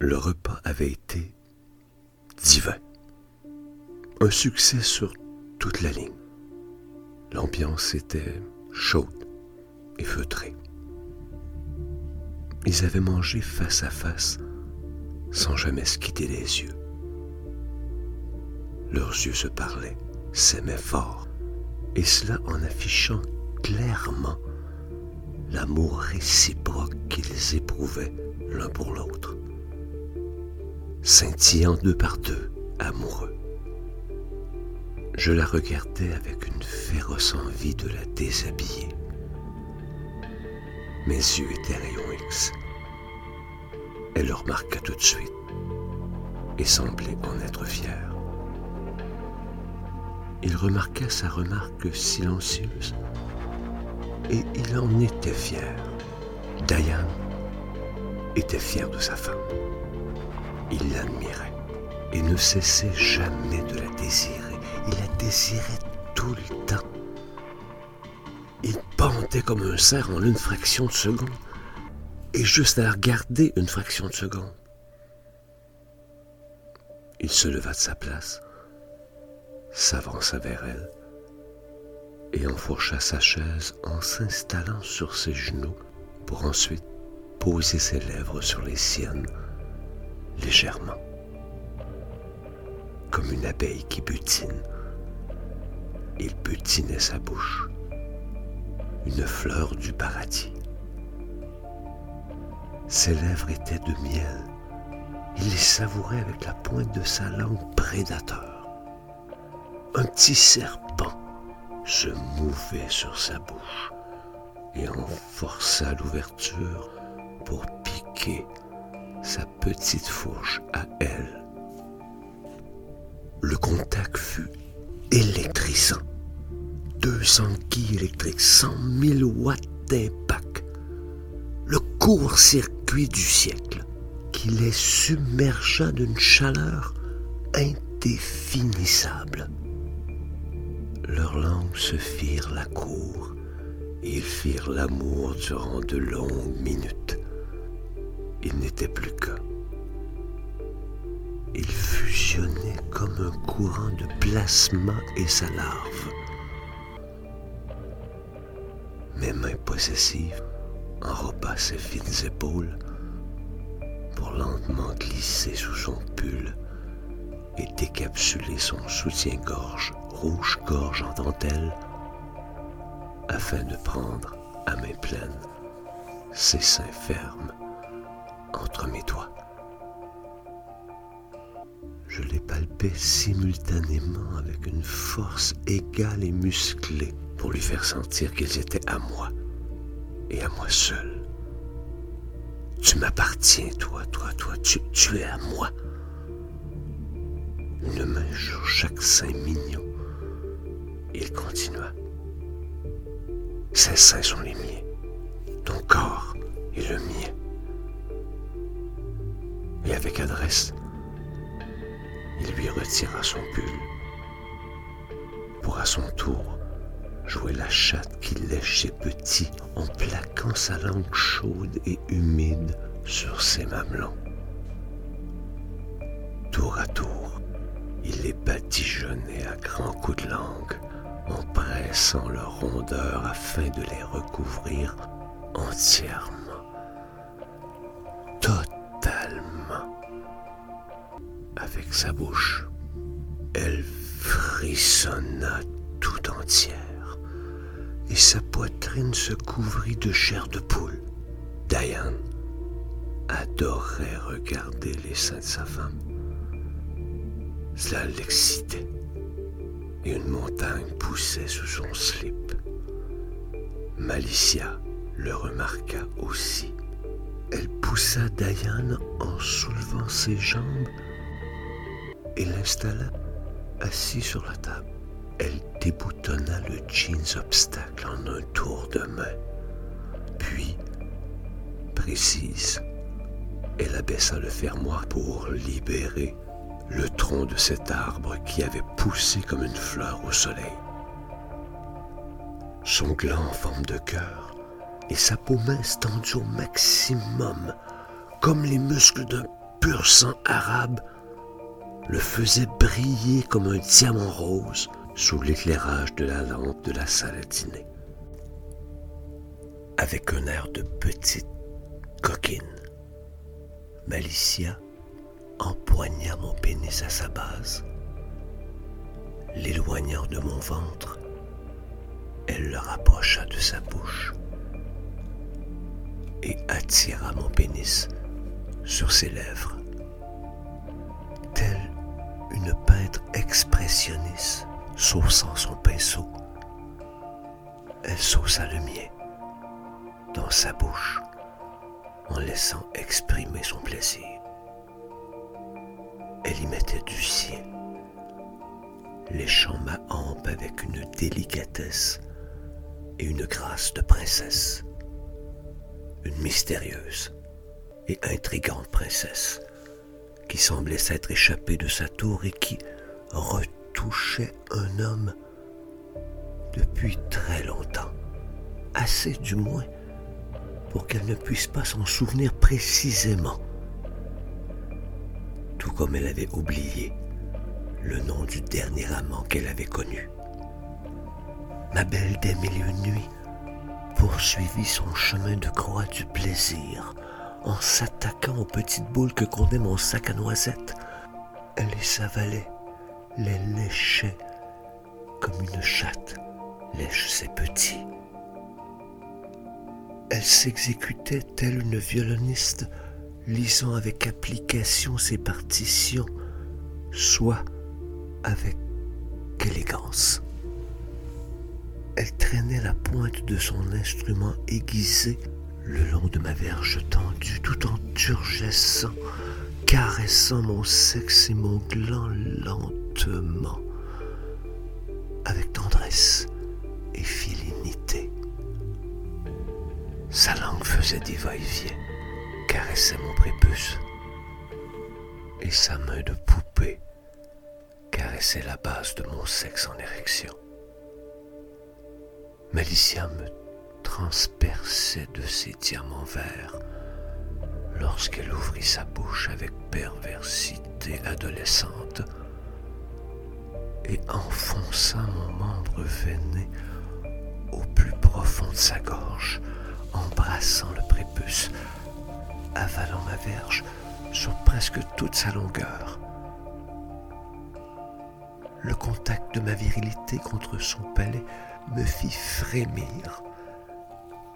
Le repas avait été divin. Un succès sur toute la ligne. L'ambiance était chaude et feutrée. Ils avaient mangé face à face sans jamais se quitter les yeux. Leurs yeux se parlaient, s'aimaient fort, et cela en affichant clairement l'amour réciproque qu'ils éprouvaient l'un pour l'autre, scintillant deux par deux, amoureux. Je la regardais avec une féroce envie de la déshabiller. Mes yeux étaient rayons X. Elle le remarqua tout de suite et semblait en être fière. Il remarqua sa remarque silencieuse et il en était fier. Diane était fier de sa femme. Il l'admirait et ne cessait jamais de la désirer. Il la désirait tout le temps. Il pendait comme un cerf en une fraction de seconde et juste à la regarder une fraction de seconde. Il se leva de sa place, s'avança vers elle et enfourcha sa chaise en s'installant sur ses genoux pour ensuite poser ses lèvres sur les siennes légèrement, comme une abeille qui butine. Il butinait sa bouche, une fleur du paradis. Ses lèvres étaient de miel. Il les savourait avec la pointe de sa langue prédateur. Un petit serpent se mouvait sur sa bouche et en força l'ouverture pour piquer sa petite fourche à elle. Le contact fut électrisant. 200 quilles électriques, 100 000 watts d'impact. Le court-circuit du siècle qui les submergea d'une chaleur indéfinissable. Leurs langues se firent la cour ils firent l'amour durant de longues minutes. Ils n'étaient plus qu'un. Ils fusionnaient comme un courant de plasma et sa larve. Mes mains possessives enroba ses fines épaules pour lentement glisser sous son pull et décapsuler son soutien-gorge rouge-gorge en dentelle afin de prendre à main pleine ses seins fermes entre mes doigts. Je les palpais simultanément avec une force égale et musclée pour lui faire sentir qu'ils étaient à moi et à moi seul. Tu m'appartiens, toi, toi, toi, tu, es à moi. Une main sur chaque sein mignon. Il continua. Ces seins sont les miens. Ton corps est le mien. Et avec adresse, il lui retira son pull pour à son tour jouait la chatte qui léchait petit en plaquant sa langue chaude et humide sur ses mamelons. Tour à tour, il les badigeonnait à grands coups de langue en pressant leur rondeur afin de les recouvrir entièrement, avec sa bouche. Elle frissonna tout entière et sa poitrine se couvrit de chair de poule. Diane adorait regarder les seins de sa femme. Cela l'excitait et une montagne poussait sous son slip. Malicia le remarqua aussi. Elle poussa Diane en soulevant ses jambes et l'installa assis sur la table. Elle déboutonna le jeans obstacle en un tour de main. Puis, précise, elle abaissa le fermoir pour libérer le tronc de cet arbre qui avait poussé comme une fleur au soleil. Son gland en forme de cœur et sa peau mince tendue au maximum, comme les muscles d'un pur sang arabe le faisait briller comme un diamant rose sous l'éclairage de la lampe de la salle à dîner. Avec un air de petite coquine, Malicia empoigna mon pénis à sa base. L'éloignant de mon ventre, elle le rapprocha de sa bouche et attira mon pénis sur ses lèvres. Une peintre expressionniste sauçant son pinceau, elle sauça le mien dans sa bouche en laissant exprimer son plaisir. Elle y mettait du sien, léchant ma hampe avec une délicatesse et une grâce de princesse, une mystérieuse et intrigante princesse qui semblait s'être échappée de sa tour et qui retouchait un homme depuis très longtemps, assez du moins pour qu'elle ne puisse pas s'en souvenir précisément, tout comme elle avait oublié le nom du dernier amant qu'elle avait connu. Ma belle des milieux de nuit poursuivit son chemin de croix du plaisir en s'attaquant aux petites boules que contenait mon sac à noisettes. Elle les avalait, les léchait comme une chatte lèche ses petits. Elle s'exécutait telle une violoniste, lisant avec application ses partitions, soit avec élégance. Elle traînait la pointe de son instrument aiguisé le long de ma verge tendue, tout en turgescent, caressant mon sexe et mon gland lentement, avec tendresse et filinité. Sa langue faisait des caressait mon prépuce, et sa main de poupée caressait la base de mon sexe en érection. Malicia me transperçait de ses diamants verts lorsqu'elle ouvrit sa bouche avec perversité adolescente et enfonça mon membre veiné au plus profond de sa gorge, embrassant le prépuce, avalant ma verge sur presque toute sa longueur. Le contact de ma virilité contre son palais me fit frémir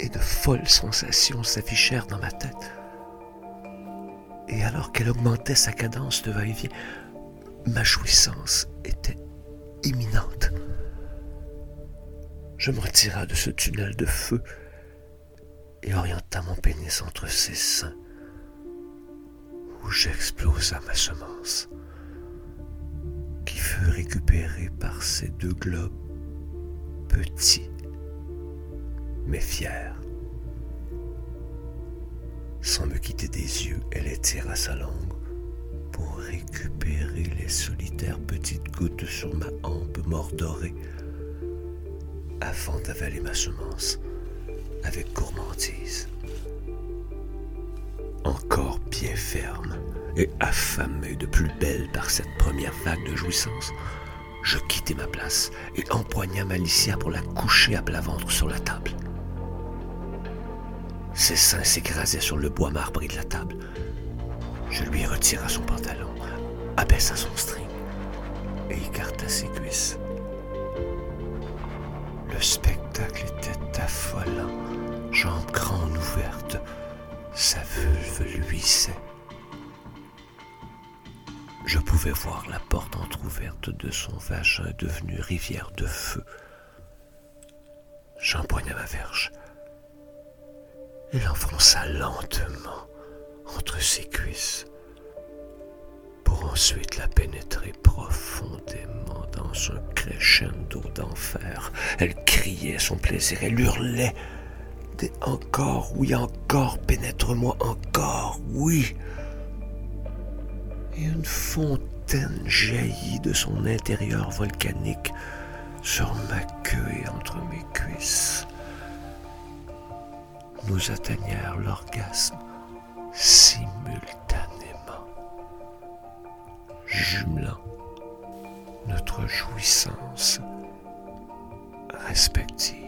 et de folles sensations s'affichèrent dans ma tête. Et alors qu'elle augmentait sa cadence de va-et-vient, ma jouissance était imminente. Je me retira de ce tunnel de feu et orienta mon pénis entre ses seins, où j'explosa ma semence, qui fut récupérée par ces deux globes petits mais fière. Sans me quitter des yeux, elle étira sa langue pour récupérer les solitaires petites gouttes sur ma hampe mordorée avant d'avaler ma semence avec gourmandise. Encore bien ferme et affamée de plus belle par cette première vague de jouissance, je quittai ma place et empoigna Malicia pour la coucher à plat ventre sur la table. Ses seins s'écrasaient sur le bois marbré de la table. Je lui retira son pantalon, abaissa son string et écarta ses cuisses. Le spectacle était affolant, jambes grandes ouvertes, sa vulve luisait. Je pouvais voir la porte entr'ouverte de son vagin devenu rivière de feu. J'empoigna ma verge. Il enfonça lentement entre ses cuisses pour ensuite la pénétrer profondément dans un crescendo d'enfer. Elle criait son plaisir, elle hurlait des encore, oui, encore, pénètre-moi encore, oui. Et une fontaine jaillit de son intérieur volcanique sur ma queue et entre mes cuisses nous atteignèrent l'orgasme simultanément, jumelant notre jouissance respective.